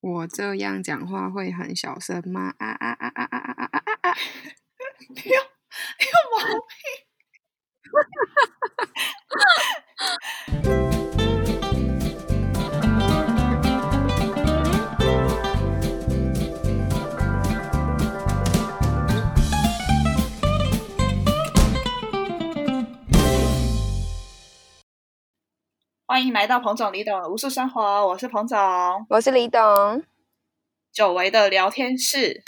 我这样讲话会很小声吗？啊啊啊啊啊啊啊啊啊！你有你有毛病！欢迎来到彭总李董的无数生活，我是彭总，我是李董，久违的聊天室。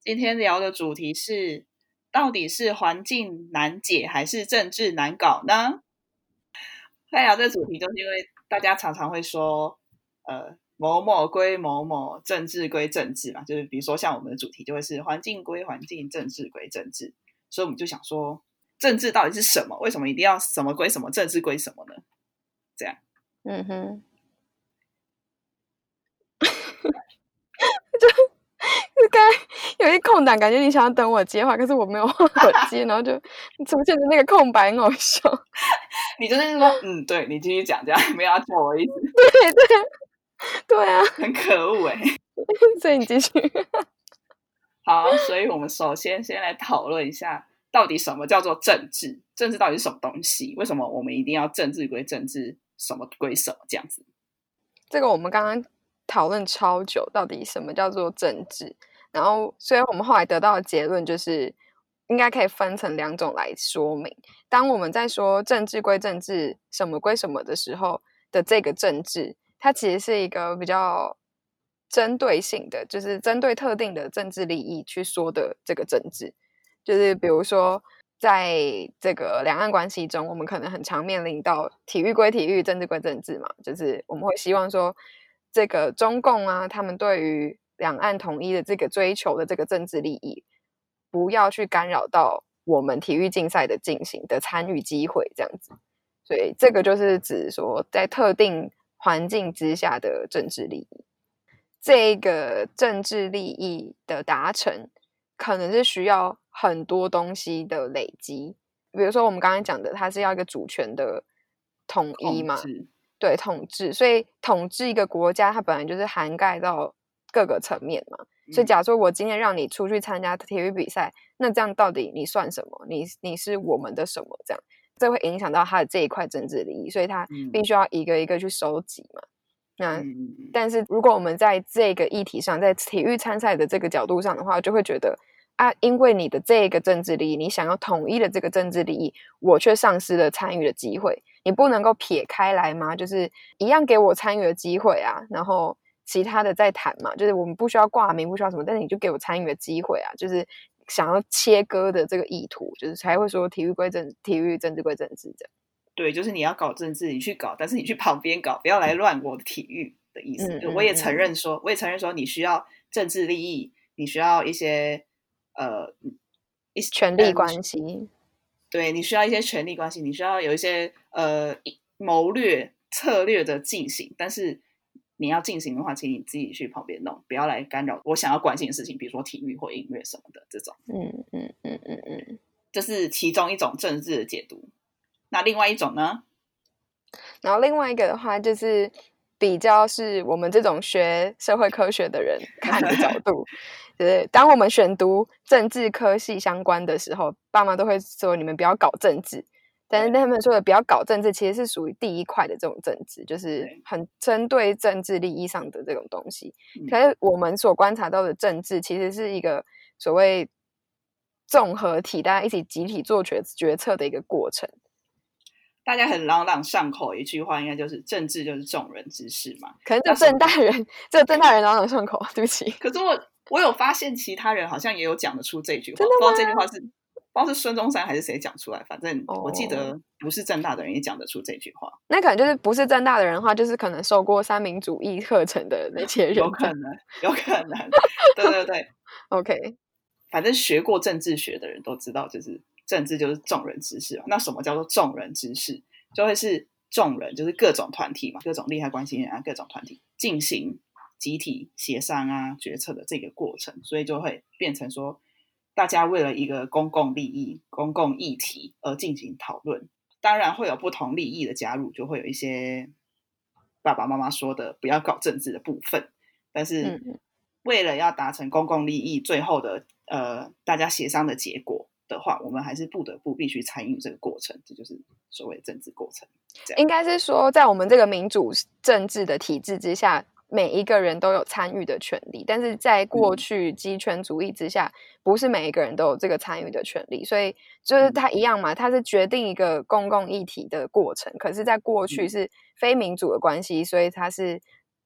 今天聊的主题是，到底是环境难解还是政治难搞呢？会聊这主题，就是因为大家常常会说，呃，某某归某某，政治归政治嘛。就是比如说，像我们的主题就会是环境归环境，政治归政治。所以我们就想说，政治到底是什么？为什么一定要什么归什么，政治归什么嗯哼，就就刚有一空档，感觉你想要等我接话，可是我没有话接，然后就出现的那个空白，很好笑。你就是说，嗯，对你继续讲，这样 没有要叫我意思。对对对啊，很可恶哎。所以你继续。好，所以我们首先先来讨论一下，到底什么叫做政治？政治到底是什么东西？为什么我们一定要政治归政治？什么归什么这样子？这个我们刚刚讨论超久，到底什么叫做政治？然后，所以我们后来得到的结论就是，应该可以分成两种来说明。当我们在说政治归政治，什么归什么的时候的这个政治，它其实是一个比较针对性的，就是针对特定的政治利益去说的这个政治，就是比如说。在这个两岸关系中，我们可能很常面临到体育归体育，政治归政治嘛，就是我们会希望说，这个中共啊，他们对于两岸统一的这个追求的这个政治利益，不要去干扰到我们体育竞赛的进行的参与机会，这样子。所以这个就是指说，在特定环境之下的政治利益，这个政治利益的达成，可能是需要。很多东西的累积，比如说我们刚才讲的，它是要一个主权的统一嘛，对，统治。所以统治一个国家，它本来就是涵盖到各个层面嘛。所以，假如说我今天让你出去参加体育比赛，那这样到底你算什么？你你是我们的什么？这样，这会影响到他的这一块政治利益，所以他必须要一个一个去收集嘛。那但是如果我们在这个议题上，在体育参赛的这个角度上的话，就会觉得。啊，因为你的这个政治利益，你想要统一的这个政治利益，我却丧失了参与的机会。你不能够撇开来吗？就是一样给我参与的机会啊，然后其他的再谈嘛。就是我们不需要挂名，不需要什么，但是你就给我参与的机会啊。就是想要切割的这个意图，就是才会说体育归政，体育政治归政治这样。对，就是你要搞政治，你去搞，但是你去旁边搞，不要来乱我的体育的意思。我也承认说，我也承认说，你需要政治利益，你需要一些。呃，一些权力关系，对你需要一些权力关系，你需要有一些呃谋略策略的进行，但是你要进行的话，请你自己去旁边弄，不要来干扰我想要关心的事情，比如说体育或音乐什么的这种。嗯嗯嗯嗯嗯，这是其中一种政治的解读。那另外一种呢？然后另外一个的话，就是比较是我们这种学社会科学的人看的角度。就是当我们选读政治科系相关的时候，爸妈都会说你们不要搞政治。但是他们说的不要搞政治，其实是属于第一块的这种政治，就是很针对政治利益上的这种东西。可是我们所观察到的政治，其实是一个所谓综合体，大家一起集体做决决策的一个过程。大家很朗朗上口一句话，应该就是政治就是众人之事嘛。可能这郑大人，这郑大人朗朗上口，对不起。可是我。我有发现，其他人好像也有讲得出这句话，不知道这句话是不知道是孙中山还是谁讲出来。反正我记得不是郑大的人也讲得出这句话。那可能就是不是郑大的人的话，就是可能受过三民主义课程的那些人。有可能，有可能。对对对，OK。反正学过政治学的人都知道，就是政治就是众人之事嘛。那什么叫做众人之事？就会是众人，就是各种团体嘛，各种利害关系人啊，各种团体进行。集体协商啊，决策的这个过程，所以就会变成说，大家为了一个公共利益、公共议题而进行讨论。当然会有不同利益的加入，就会有一些爸爸妈妈说的不要搞政治的部分。但是为了要达成公共利益，最后的呃大家协商的结果的话，我们还是不得不必须参与这个过程，这就是所谓的政治过程。应该是说，在我们这个民主政治的体制之下。每一个人都有参与的权利，但是在过去集权主义之下，不是每一个人都有这个参与的权利，所以就是它一样嘛，它是决定一个公共议题的过程。可是，在过去是非民主的关系，所以它是。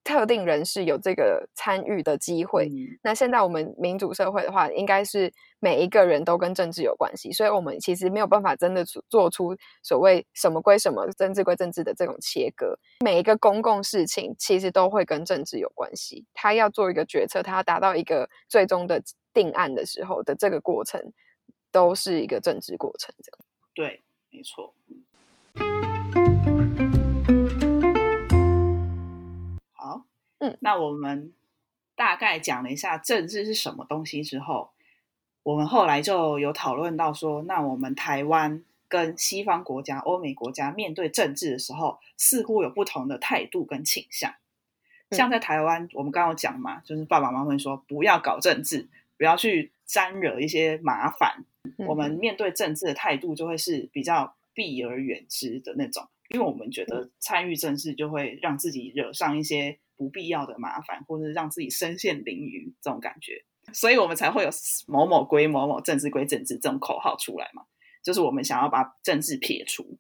特定人士有这个参与的机会。那现在我们民主社会的话，应该是每一个人都跟政治有关系，所以我们其实没有办法真的做出所谓什么归什么、政治归政治的这种切割。每一个公共事情其实都会跟政治有关系。他要做一个决策，他要达到一个最终的定案的时候的这个过程，都是一个政治过程。这样对，没错。嗯，那我们大概讲了一下政治是什么东西之后，我们后来就有讨论到说，那我们台湾跟西方国家、欧美国家面对政治的时候，似乎有不同的态度跟倾向。像在台湾，我们刚刚讲嘛，就是爸爸妈妈会说不要搞政治，不要去沾惹一些麻烦。我们面对政治的态度就会是比较避而远之的那种，因为我们觉得参与政治就会让自己惹上一些。不必要的麻烦，或者是让自己身陷囹圄这种感觉，所以我们才会有“某某归某某，政治归政治”这种口号出来嘛。就是我们想要把政治撇除，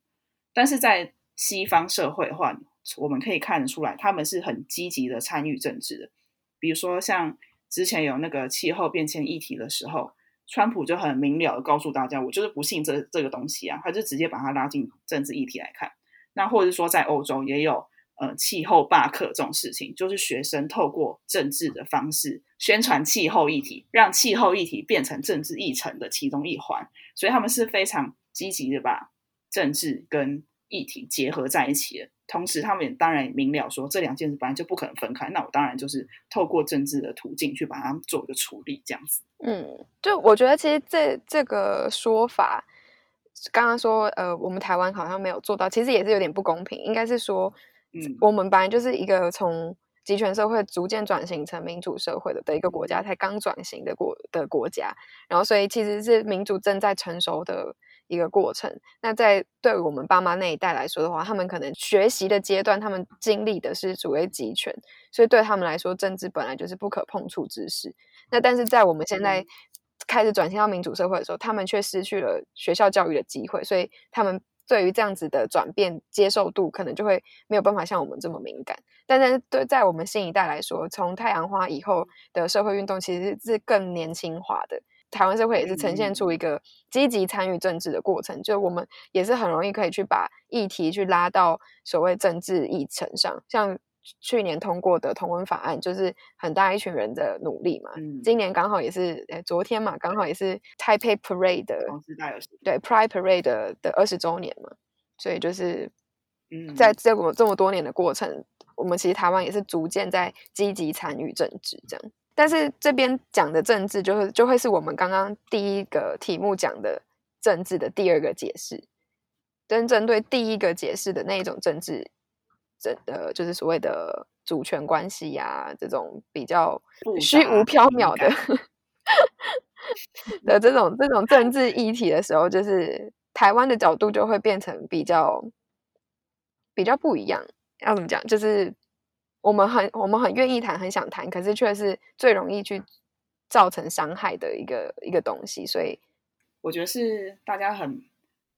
但是在西方社会的话，我们可以看得出来，他们是很积极的参与政治的。比如说，像之前有那个气候变迁议题的时候，川普就很明了的告诉大家：“我就是不信这这个东西啊！”他就直接把它拉进政治议题来看。那或者说，在欧洲也有。呃，气候罢课这种事情，就是学生透过政治的方式宣传气候议题，让气候议题变成政治议程的其中一环。所以他们是非常积极的把政治跟议题结合在一起的。同时，他们也当然明了说，这两件事本来就不可能分开。那我当然就是透过政治的途径去把它做一个处理，这样子。嗯，就我觉得其实这这个说法，刚刚说呃，我们台湾好像没有做到，其实也是有点不公平。应该是说。嗯，我们本来就是一个从集权社会逐渐转型成民主社会的的一个国家，才刚转型的国的国家，然后所以其实是民主正在成熟的一个过程。那在对我们爸妈那一代来说的话，他们可能学习的阶段，他们经历的是所谓集权，所以对他们来说，政治本来就是不可碰触之事。那但是在我们现在开始转型到民主社会的时候，他们却失去了学校教育的机会，所以他们。对于这样子的转变，接受度可能就会没有办法像我们这么敏感。但是对在我们新一代来说，从太阳花以后的社会运动其实是更年轻化的。台湾社会也是呈现出一个积极参与政治的过程，就我们也是很容易可以去把议题去拉到所谓政治议程上，像。去年通过的同文法案，就是很大一群人的努力嘛。今年刚好也是，哎，昨天嘛，刚好也是 Taipei Parade 的，对 Pride Parade 的二十周年嘛。所以就是，在这么这么多年的过程，我们其实台湾也是逐渐在积极参与政治这样。但是这边讲的政治，就是就会是我们刚刚第一个题目讲的政治的第二个解释，真正对第一个解释的那一种政治。这呃，就是所谓的主权关系呀，这种比较虚无缥缈的的这种这种政治议题的时候，就是台湾的角度就会变成比较比较不一样。要怎么讲？就是我们很我们很愿意谈，很想谈，可是却是最容易去造成伤害的一个一个东西。所以我觉得是大家很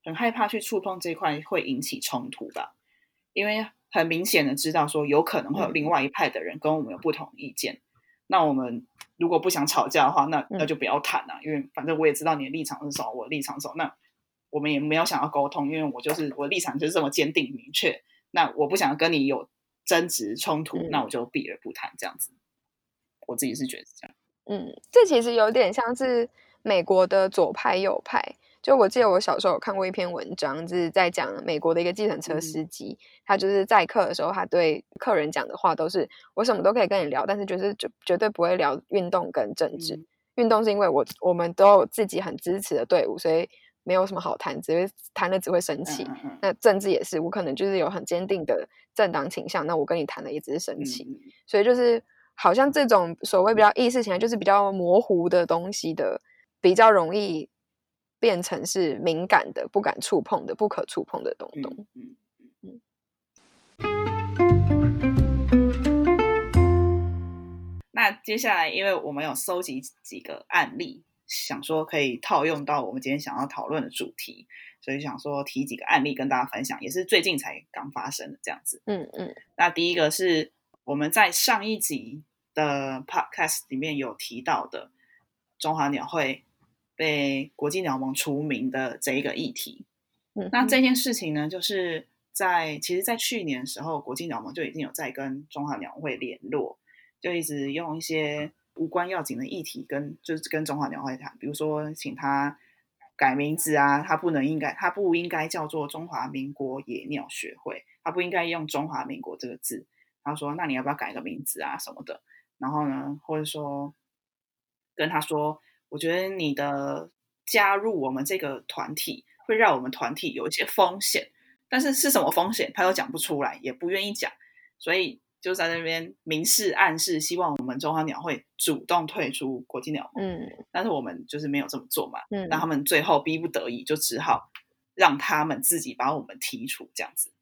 很害怕去触碰这块，会引起冲突吧，因为。很明显的知道说有可能会有另外一派的人跟我们有不同意见，那我们如果不想吵架的话，那那就不要谈了，因为反正我也知道你的立场是什么，我立场什么，那我们也没有想要沟通，因为我就是我立场就是这么坚定明确，那我不想跟你有争执冲突，那我就避而不谈这样子。我自己是觉得这样。嗯，这其实有点像是美国的左派右派。就我记得我小时候有看过一篇文章，就是在讲美国的一个计程车司机，他就是载客的时候，他对客人讲的话都是“我什么都可以跟你聊，但是就是绝绝对不会聊运动跟政治。运动是因为我我们都有自己很支持的队伍，所以没有什么好谈，只会谈了只会生气。那政治也是，我可能就是有很坚定的政党倾向，那我跟你谈的也只是生气。所以就是好像这种所谓比较意识形态，就是比较模糊的东西的，比较容易变成是敏感的、不敢触碰的、不可触碰的东东。嗯嗯那接下来，因为我们有搜集几个案例，想说可以套用到我们今天想要讨论的主题，所以想说提几个案例跟大家分享，也是最近才刚发生的这样子。嗯嗯那第一个是我们在上一集的 podcast 里面有提到的中华鸟会被国际鸟盟除名的这一个议题。嗯，那这件事情呢，就是在其实，在去年的时候，国际鸟盟就已经有在跟中华鸟会联络，就一直用一些无关要紧的议题跟就是跟中华鸟会谈，比如说请他改名字啊，他不能应该他不应该叫做中华民国野鸟学会，他不应该用中华民国这个字。他说：“那你要不要改个名字啊什么的？”然后呢，或者说跟他说：“我觉得你的加入我们这个团体会让我们团体有一些风险，但是是什么风险他又讲不出来，也不愿意讲，所以就在那边明示暗示，希望我们中华鸟会主动退出国际鸟盟。嗯但是我们就是没有这么做嘛，嗯，那他们最后逼不得已，就只好让他们自己把我们剔除，这样子。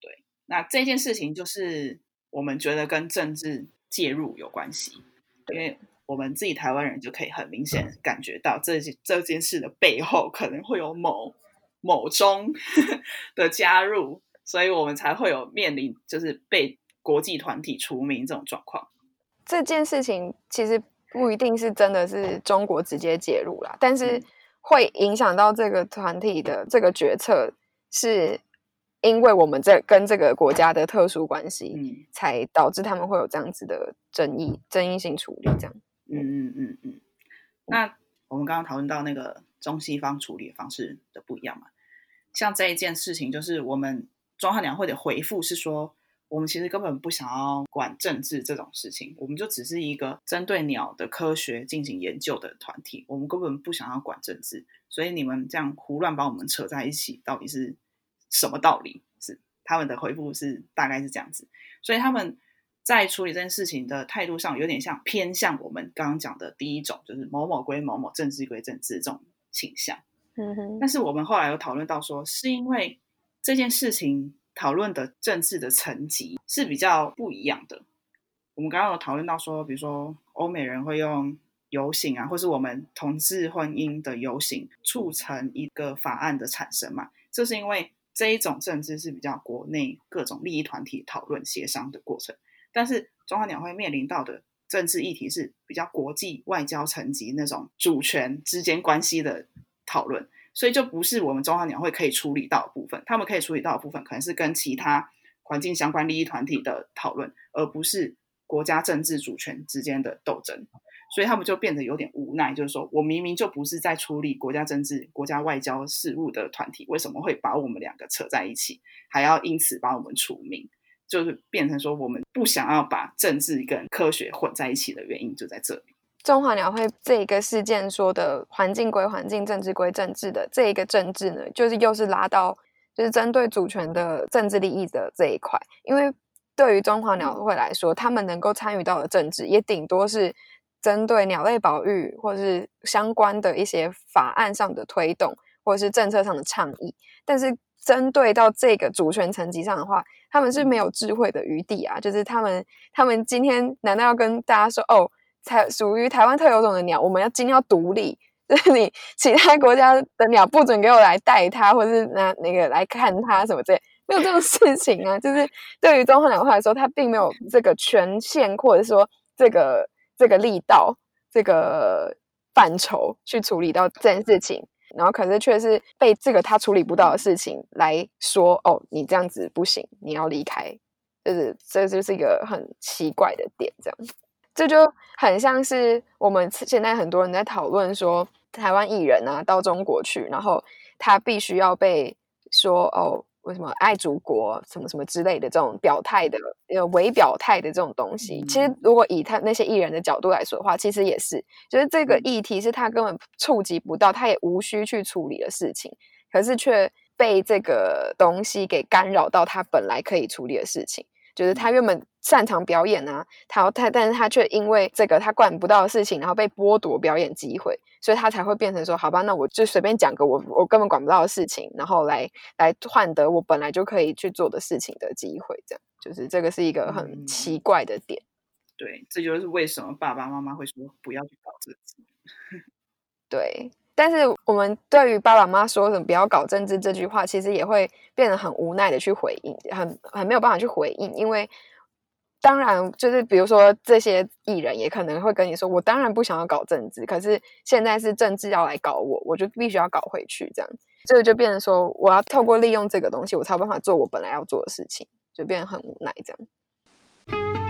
对，那这件事情就是我们觉得跟政治介入有关系，因为我们自己台湾人就可以很明显感觉到这件这件事的背后可能会有某某中 的加入，所以我们才会有面临就是被国际团体除名这种状况。这件事情其实不一定是真的是中国直接介入啦，但是嗯会影响到这个团体的这个决策，是因为我们这跟这个国家的特殊关系，嗯才导致他们会有这样子的争议、争议性处理。这样，嗯嗯嗯嗯。那我们刚刚讨论到那个中西方处理方式的不一样嘛，像这一件事情，就是我们中华鸟会的回复是说，我们其实根本不想要管政治这种事情，我们就只是一个针对鸟的科学进行研究的团体，我们根本不想要管政治，所以你们这样胡乱把我们扯在一起，到底是什么道理？是他们的回复是大概是这样子，所以他们在处理这件事情的态度上，有点像偏向我们刚刚讲的第一种，就是某某归某某，政治归政治这种倾向。嗯哼，但是我们后来有讨论到说，是因为这件事情讨论的政治的层级是比较不一样的。我们刚刚有讨论到说，比如说欧美人会用游行啊，或是我们同志婚姻的游行促成一个法案的产生嘛？这是因为这一种政治是比较国内各种利益团体讨论协商的过程，但是中华鸟会面临到的政治议题是比较国际外交层级那种主权之间关系的讨论。所以就不是我们中华鸟会可以处理到的部分，他们可以处理到的部分可能是跟其他环境相关利益团体的讨论，而不是国家政治主权之间的斗争。所以他们就变得有点无奈，就是说我明明就不是在处理国家政治、国家外交事务的团体，为什么会把我们两个扯在一起，还要因此把我们除名？就是变成说我们不想要把政治跟科学混在一起的原因就在这里。中华鸟会这一个事件说的环境归环境，政治归政治的这一个政治呢，就是又是拉到就是针对主权的政治利益的这一块。因为对于中华鸟会来说，他们能够参与到的政治，也顶多是针对鸟类保育或是相关的一些法案上的推动，或者是政策上的倡议。但是针对到这个主权层级上的话，他们是没有智慧的余地啊！就是他们，他们今天难道要跟大家说哦？才属于台湾特有种的鸟，我们要今天要独立，就是你其他国家的鸟不准给我来带它，或者是拿那个来看它什么之类，没有这种事情啊。就是对于中华鸟会来说，它并没有这个权限，或者说这个这个力道、这个范畴去处理到这件事情，然后可是却是被这个他处理不到的事情来说，哦，你这样子不行，你要离开，就是这就是一个很奇怪的点，这样。这就很像是我们现在很多人在讨论说，台湾艺人啊到中国去，然后他必须要被说哦，为什么爱祖国什么什么之类的这种表态的呃伪表态的这种东西。其实如果以他那些艺人的角度来说的话，其实也是，就是这个议题是他根本触及不到，他也无需去处理的事情，可是却被这个东西给干扰到他本来可以处理的事情。就是他原本擅长表演啊，他他但是他却因为这个他管不到的事情，然后被剥夺表演机会，所以他才会变成说，好吧，那我就随便讲个我我根本管不到的事情，然后来来换得我本来就可以去做的事情的机会，这样就是这个是一个很奇怪的点。对，这就是为什么爸爸妈妈会说不要去搞这个。对，但是我们对于爸爸妈妈说什么不要搞政治这句话，其实也会变得很无奈的去回应，很很没有办法去回应，因为当然就是比如说这些艺人也可能会跟你说，我当然不想要搞政治，可是现在是政治要来搞我，我就必须要搞回去，这样这个就变成说我要透过利用这个东西，我才有办法做我本来要做的事情，就变得很无奈这样。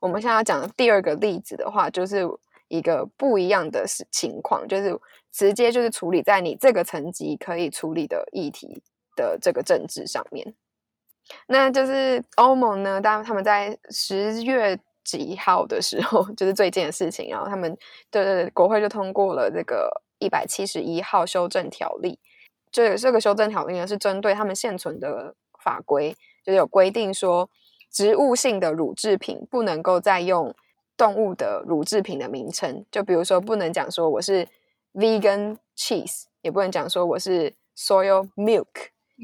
我们现在要讲的第二个例子的话，就是一个不一样的情况，就是直接就是处理在你这个层级可以处理的议题的这个政治上面。那就是欧盟呢，当他们在十月几号的时候，就是最近的事情，然后他们的国会就通过了这个一百七十一号修正条例。这这个修正条例呢，是针对他们现存的法规，就是有规定说。植物性的乳制品不能够再用动物的乳制品的名称，就比如说不能讲说我是 vegan cheese，也不能讲说我是 soy milk，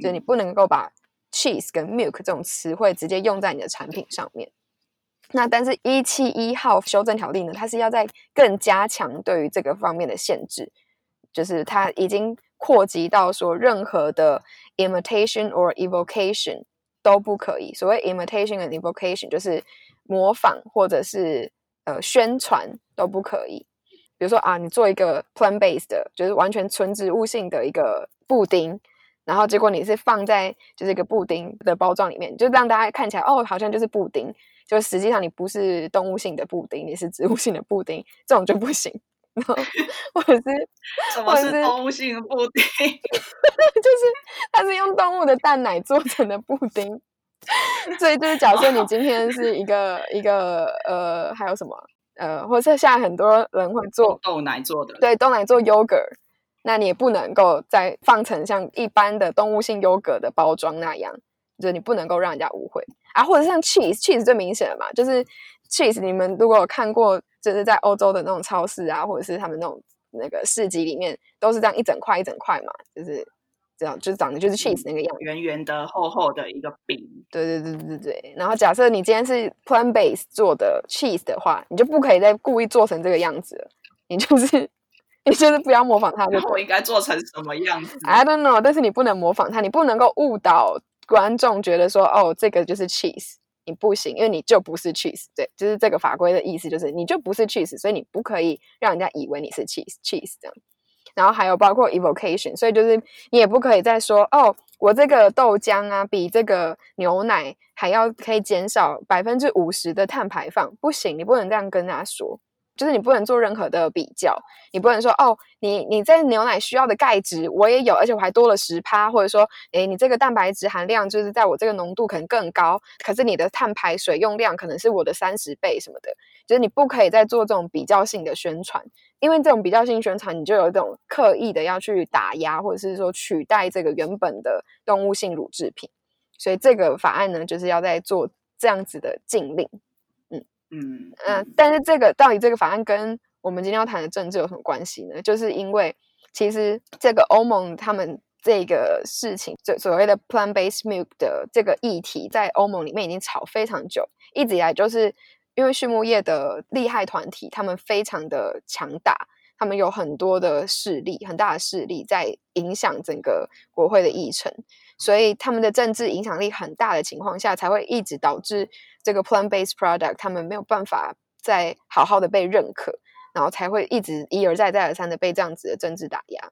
就你不能够把 cheese 跟 milk 这种词汇直接用在你的产品上面。那但是一七一号修正条例呢，它是要在更加强对于这个方面的限制，就是它已经扩及到说任何的 imitation or evocation。都不可以。所谓 imitation and evocation 就是模仿或者是呃宣传都不可以。比如说啊，你做一个 plant based 的，就是完全纯植物性的一个布丁，然后结果你是放在就是一个布丁的包装里面，就让大家看起来哦，好像就是布丁，就实际上你不是动物性的布丁，你是植物性的布丁，这种就不行。或者是 什么是动物性的布丁？就是它是用动物的蛋奶做成的布丁，所以就是假设你今天是一个一个呃，还有什么呃，或者现在很多人会做豆奶做的，对，豆奶做 yogurt，那你也不能够再放成像一般的动物性 yogurt 的包装那样，就是你不能够让人家误会啊。或者像 cheese，cheese 最明显的嘛，就是 cheese，你们如果有看过。就是在欧洲的那种超市啊，或者是他们那种那个市集里面，都是这样一整块一整块嘛，就是这样，就是长得就是 cheese 那个样，圆圆的、厚厚的一个饼。对对对对对。然后假设你今天是 plant base 做的 cheese 的话，你就不可以再故意做成这个样子了，你就是你就是不要模仿它。我应该做成什么样子？I don't know。但是你不能模仿它，你不能够误导观众觉得说，哦，这个就是 cheese。你不行，因为你就不是 cheese，对，就是这个法规的意思，就是你就不是 cheese，所以你不可以让人家以为你是 cheese，cheese 这样。然后还有包括 evocation，所以就是你也不可以再说哦，我这个豆浆啊，比这个牛奶还要可以减少百分之五十的碳排放，不行，你不能这样跟他说。就是你不能做任何的比较，你不能说哦，你你在牛奶需要的钙质我也有，而且我还多了十趴，或者说，诶，你这个蛋白质含量就是在我这个浓度可能更高，可是你的碳排水用量可能是我的三十倍什么的，就是你不可以再做这种比较性的宣传，因为这种比较性宣传，你就有一种刻意的要去打压或者是说取代这个原本的动物性乳制品，所以这个法案呢，就是要在做这样子的禁令。嗯嗯，但是这个到底这个法案跟我们今天要谈的政治有什么关系呢？就是因为其实这个欧盟他们这个事情，所所谓的 plant-based milk 的这个议题，在欧盟里面已经吵非常久，一直以来就是因为畜牧业的利害团体，他们非常的强大，他们有很多的势力，很大的势力在影响整个国会的议程。所以他们的政治影响力很大的情况下，才会一直导致这个 plant-based product 他们没有办法再好好的被认可，然后才会一直一而再再而三的被这样子的政治打压。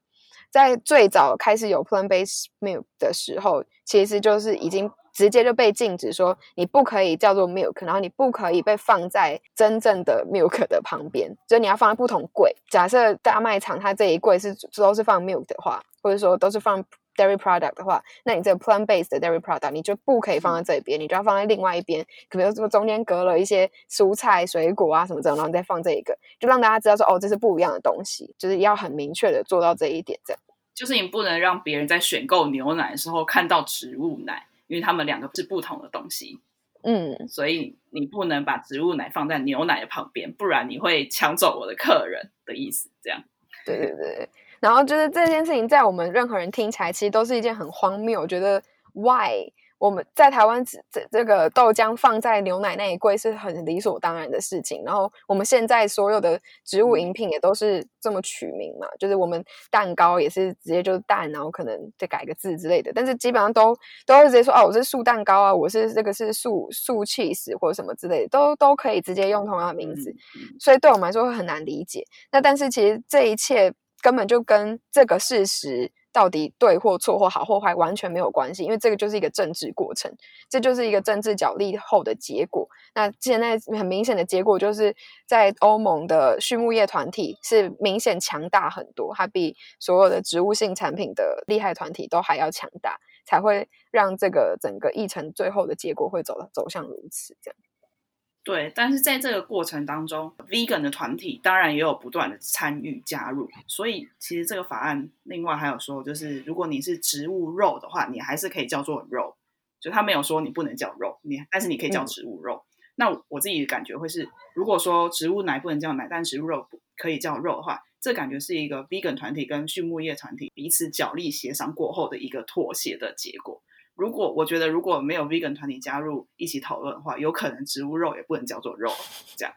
在最早开始有 plant-based milk 的时候，其实就是已经直接就被禁止说你不可以叫做 milk，然后你不可以被放在真正的 milk 的旁边，所以你要放在不同柜。假设大卖场它这一柜是都是放 milk 的话，或者说都是放。Dairy product 的话，那你这个 plant based 的 dairy product 你就不可以放在这边，你就要放在另外一边。可能说中间隔了一些蔬菜、水果啊什么这种，然后再放这一个，就让大家知道说哦，这是不一样的东西，就是要很明确的做到这一点。这样，就是你不能让别人在选购牛奶的时候看到植物奶，因为他们两个是不同的东西。嗯，所以你不能把植物奶放在牛奶的旁边，不然你会抢走我的客人的意思。这样，对对对。然后就是这件事情，在我们任何人听起来，其实都是一件很荒谬。我觉得，why？我们在台湾这这个豆浆放在牛奶那一柜是很理所当然的事情。然后我们现在所有的植物饮品也都是这么取名嘛，就是我们蛋糕也是直接就是蛋，然后可能再改个字之类的。但是基本上都都会直接说哦，我是素蛋糕啊，我是这个是素素 cheese 或者什么之类的，都都可以直接用同样的名字。所以对我们来说会很难理解。那但是其实这一切根本就跟这个事实。到底对或错或好或坏完全没有关系，因为这个就是一个政治过程，这就是一个政治角力后的结果。那现在很明显的结果就是在欧盟的畜牧业团体是明显强大很多，它比所有的植物性产品的利害团体都还要强大，才会让这个整个议程最后的结果会走走向如此这样。对，但是在这个过程当中，vegan 的团体当然也有不断的参与加入，所以其实这个法案另外还有说，就是如果你是植物肉的话，你还是可以叫做肉，就他没有说你不能叫肉，你但是你可以叫植物肉。那我自己的感觉会是，如果说植物奶不能叫奶，但植物肉可以叫肉的话，这感觉是一个 vegan 团体跟畜牧业团体彼此角力协商过后的一个妥协的结果。如果我觉得如果没有 vegan 团体加入一起讨论的话，有可能植物肉也不能叫做肉，这样，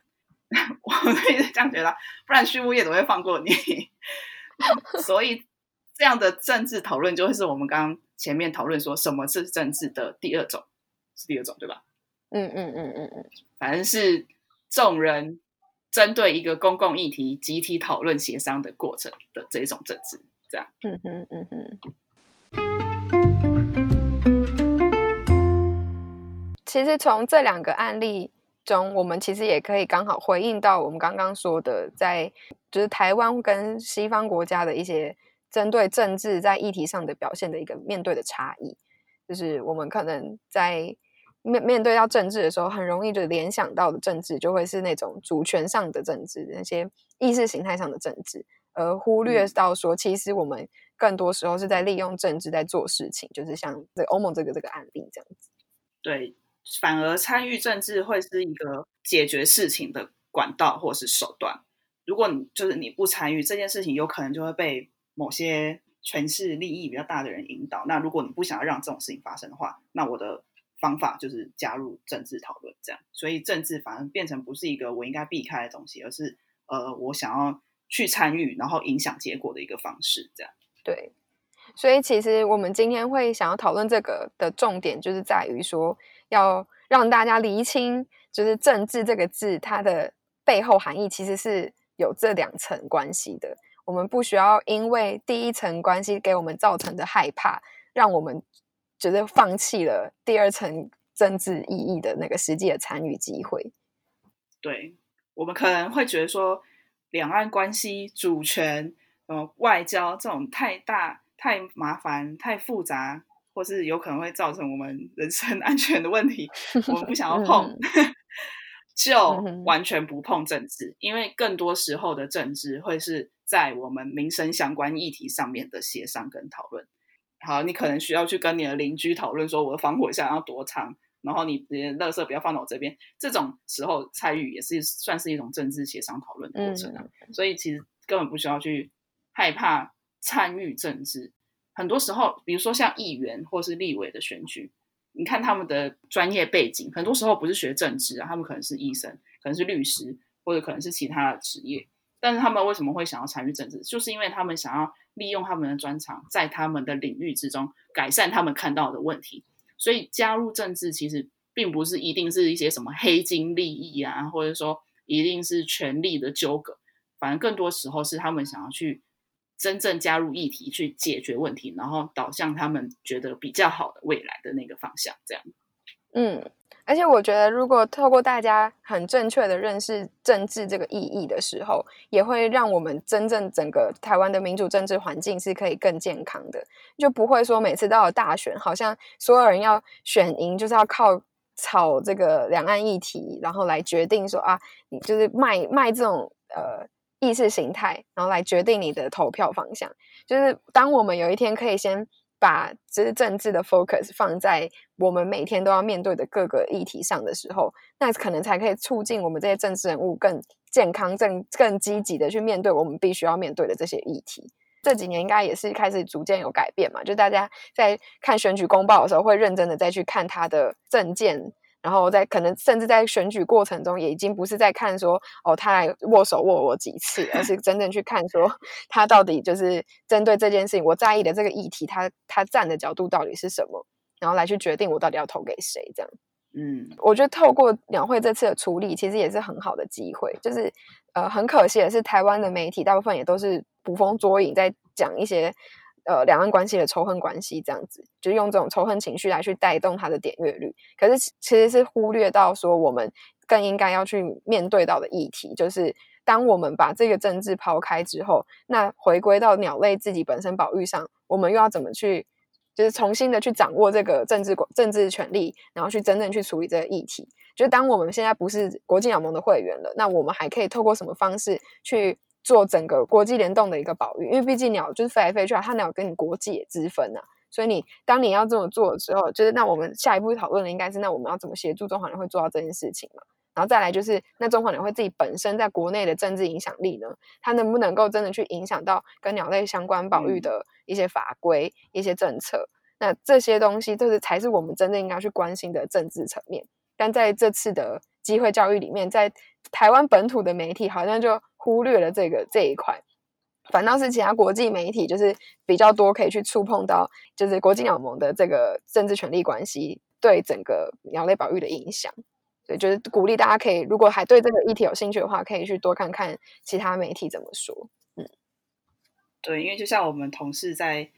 我也是这样觉得，不然畜牧业怎么会放过你？所以这样的政治讨论就会是我们刚刚前面讨论说什么是政治的第二种，是第二种对吧？嗯嗯嗯嗯嗯，反正是众人针对一个公共议题集体讨论协商的过程的这种政治，这样。嗯哼嗯哼。其实从这两个案例中，我们其实也可以刚好回应到我们刚刚说的，在就是台湾跟西方国家的一些针对政治在议题上的表现的一个面对的差异。就是我们可能在面面对到政治的时候，很容易就联想到的政治就会是那种主权上的政治，那些意识形态上的政治，而忽略到说，其实我们更多时候是在利用政治在做事情，就是像这欧盟这个这个案例这样子。对。反而参与政治会是一个解决事情的管道或是手段。如果你就是你不参与这件事情，有可能就会被某些权势利益比较大的人引导。那如果你不想要让这种事情发生的话，那我的方法就是加入政治讨论，这样。所以政治反而变成不是一个我应该避开的东西，而是呃我想要去参与，然后影响结果的一个方式，这样。对。所以其实我们今天会想要讨论这个的重点，就是在于说。要让大家厘清，就是“政治”这个字，它的背后含义其实是有这两层关系的。我们不需要因为第一层关系给我们造成的害怕，让我们觉得放弃了第二层政治意义的那个实际的参与机会。对，我们可能会觉得说，两岸关系、主权、呃，外交这种太大、太麻烦、太复杂。或是有可能会造成我们人身安全的问题，我们不想要碰，就完全不碰政治，因为更多时候的政治会是在我们民生相关议题上面的协商跟讨论。好，你可能需要去跟你的邻居讨论说，我的防火墙要多长，然后你的垃圾不要放到我这边。这种时候参与也是算是一种政治协商讨论的过程啊。所以其实根本不需要去害怕参与政治。很多时候，比如说像议员或是立委的选举，你看他们的专业背景，很多时候不是学政治啊，他们可能是医生，可能是律师，或者可能是其他的职业。但是他们为什么会想要参与政治？就是因为他们想要利用他们的专长，在他们的领域之中改善他们看到的问题。所以加入政治其实并不是一定是一些什么黑金利益啊，或者说一定是权力的纠葛，反正更多时候是他们想要去。真正加入议题去解决问题，然后导向他们觉得比较好的未来的那个方向，这样。嗯，而且我觉得，如果透过大家很正确的认识政治这个意义的时候，也会让我们真正整个台湾的民主政治环境是可以更健康的，就不会说每次到了大选，好像所有人要选赢就是要靠炒这个两岸议题，然后来决定说啊，你就是卖卖这种呃。意识形态，然后来决定你的投票方向。就是当我们有一天可以先把就是政治的 focus 放在我们每天都要面对的各个议题上的时候，那可能才可以促进我们这些政治人物更健康、更更积极的去面对我们必须要面对的这些议题。这几年应该也是开始逐渐有改变嘛，就大家在看选举公报的时候，会认真的再去看他的证件。然后在可能甚至在选举过程中，也已经不是在看说哦，他来握手握我几次，而是真正去看说他到底就是针对这件事情我在意的这个议题，他他站的角度到底是什么，然后来去决定我到底要投给谁。这样，嗯，我觉得透过两会这次的处理，其实也是很好的机会。就是呃，很可惜的是，台湾的媒体大部分也都是捕风捉影，在讲一些。呃，两岸关系的仇恨关系这样子，就是用这种仇恨情绪来去带动它的点阅率。可是其实是忽略到说，我们更应该要去面对到的议题，就是当我们把这个政治抛开之后，那回归到鸟类自己本身保育上，我们又要怎么去，就是重新的去掌握这个政治政治权利，然后去真正去处理这个议题。就当我们现在不是国际鸟盟的会员了，那我们还可以透过什么方式去？做整个国际联动的一个保育，因为毕竟鸟就是飞来飞去啊，它鸟跟你国际也之分呐，所以你当你要这么做的时候，就是那我们下一步讨论的应该是那我们要怎么协助中华人会做到这件事情嘛？然后再来就是那中华人会自己本身在国内的政治影响力呢，它能不能够真的去影响到跟鸟类相关保育的一些法规、一些政策？那这些东西就是才是我们真正应该去关心的政治层面。但在这次的机会教育里面，在台湾本土的媒体好像就。忽略了这个这一块，反倒是其他国际媒体就是比较多可以去触碰到，就是国际鸟盟的这个政治权利关系对整个鸟类保育的影响。所以就是鼓励大家可以，如果还对这个议题有兴趣的话，可以去多看看其他媒体怎么说。嗯，对，因为就像我们同事在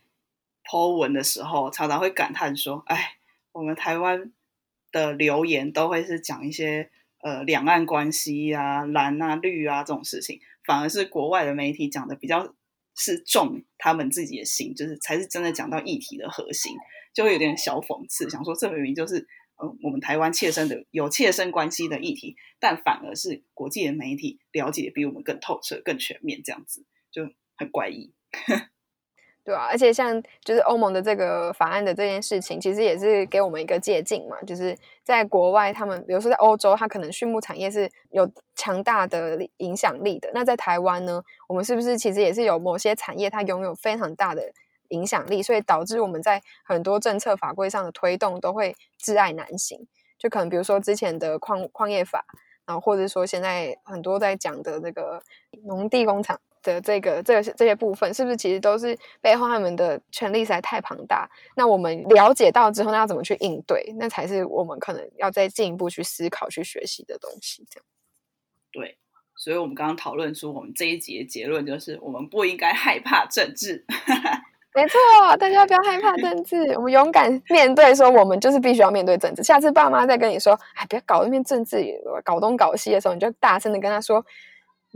剖文的时候，常常会感叹说：“哎，我们台湾的留言都会是讲一些。”呃，两岸关系啊，蓝啊、绿啊这种事情，反而是国外的媒体讲的比较是重他们自己的心，就是才是真的讲到议题的核心，就会有点小讽刺，想说这明明就是嗯我们台湾切身的有切身关系的议题，但反而是国际的媒体了解比我们更透彻、更全面，这样子就很怪异。对啊，而且像就是欧盟的这个法案的这件事情，其实也是给我们一个借鉴嘛。就是在国外，他们比如说在欧洲，它可能畜牧产业是有强大的影响力的。那在台湾呢，我们是不是其实也是有某些产业它拥有非常大的影响力，所以导致我们在很多政策法规上的推动都会挚爱难行。就可能比如说之前的矿矿业法，然后或者说现在很多在讲的那个农地工厂。的这个这个这些部分，是不是其实都是背后他们的权力实在太庞大？那我们了解到之后，那要怎么去应对？那才是我们可能要再进一步去思考、去学习的东西。这样对，所以我们刚刚讨论出我们这一集的结论就是，我们不应该害怕政治。没错，大家不要害怕政治，我们勇敢面对，说我们就是必须要面对政治。下次爸妈再跟你说，哎，不要搞那边政治，搞东搞西的时候，你就大声的跟他说。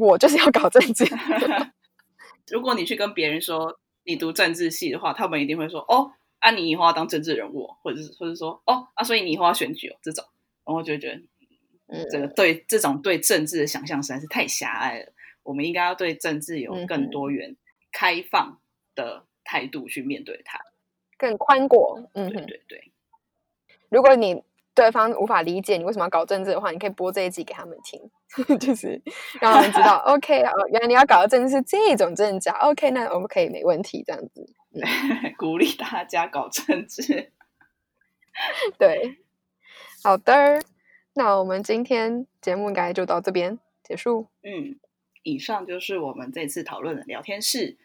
我就是要搞政治。如果你去跟别人说你读政治系的话，他们一定会说：“哦，啊，你以后要当政治人物，或者是或者说哦，啊，所以你以后要选举哦。”这种，然后就觉得，嗯，这个对这种对政治的想象实在是太狭隘了。我们应该要对政治有更多元、开放的态度去面对它，更宽广。嗯，对对对。如果你。对方无法理解你为什么要搞政治的话，你可以播这一集给他们听，就是让他们知道，OK 哦，原来你要搞的政治是这种政治，OK，那我们可以没问题这样子，鼓励大家搞政治。对，好的，那我们今天节目应该就到这边结束。嗯，以上就是我们这次讨论的聊天室。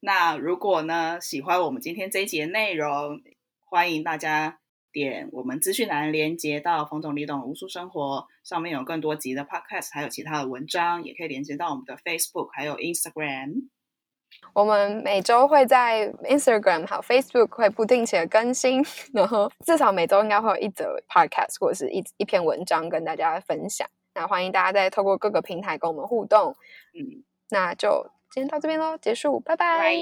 那如果呢喜欢我们今天这一集的内容，欢迎大家。点我们资讯栏连接到冯总李董无数生活上面有更多集的 podcast，还有其他的文章，也可以连接到我们的 Facebook 还有 Instagram。我们每周会在 Instagram 还有 Facebook 会不定期的更新，然后至少每周应该会有一则 podcast 或者是一一篇文章跟大家分享。那欢迎大家再透过各个平台跟我们互动。嗯，那就今天到这边喽，结束，拜拜。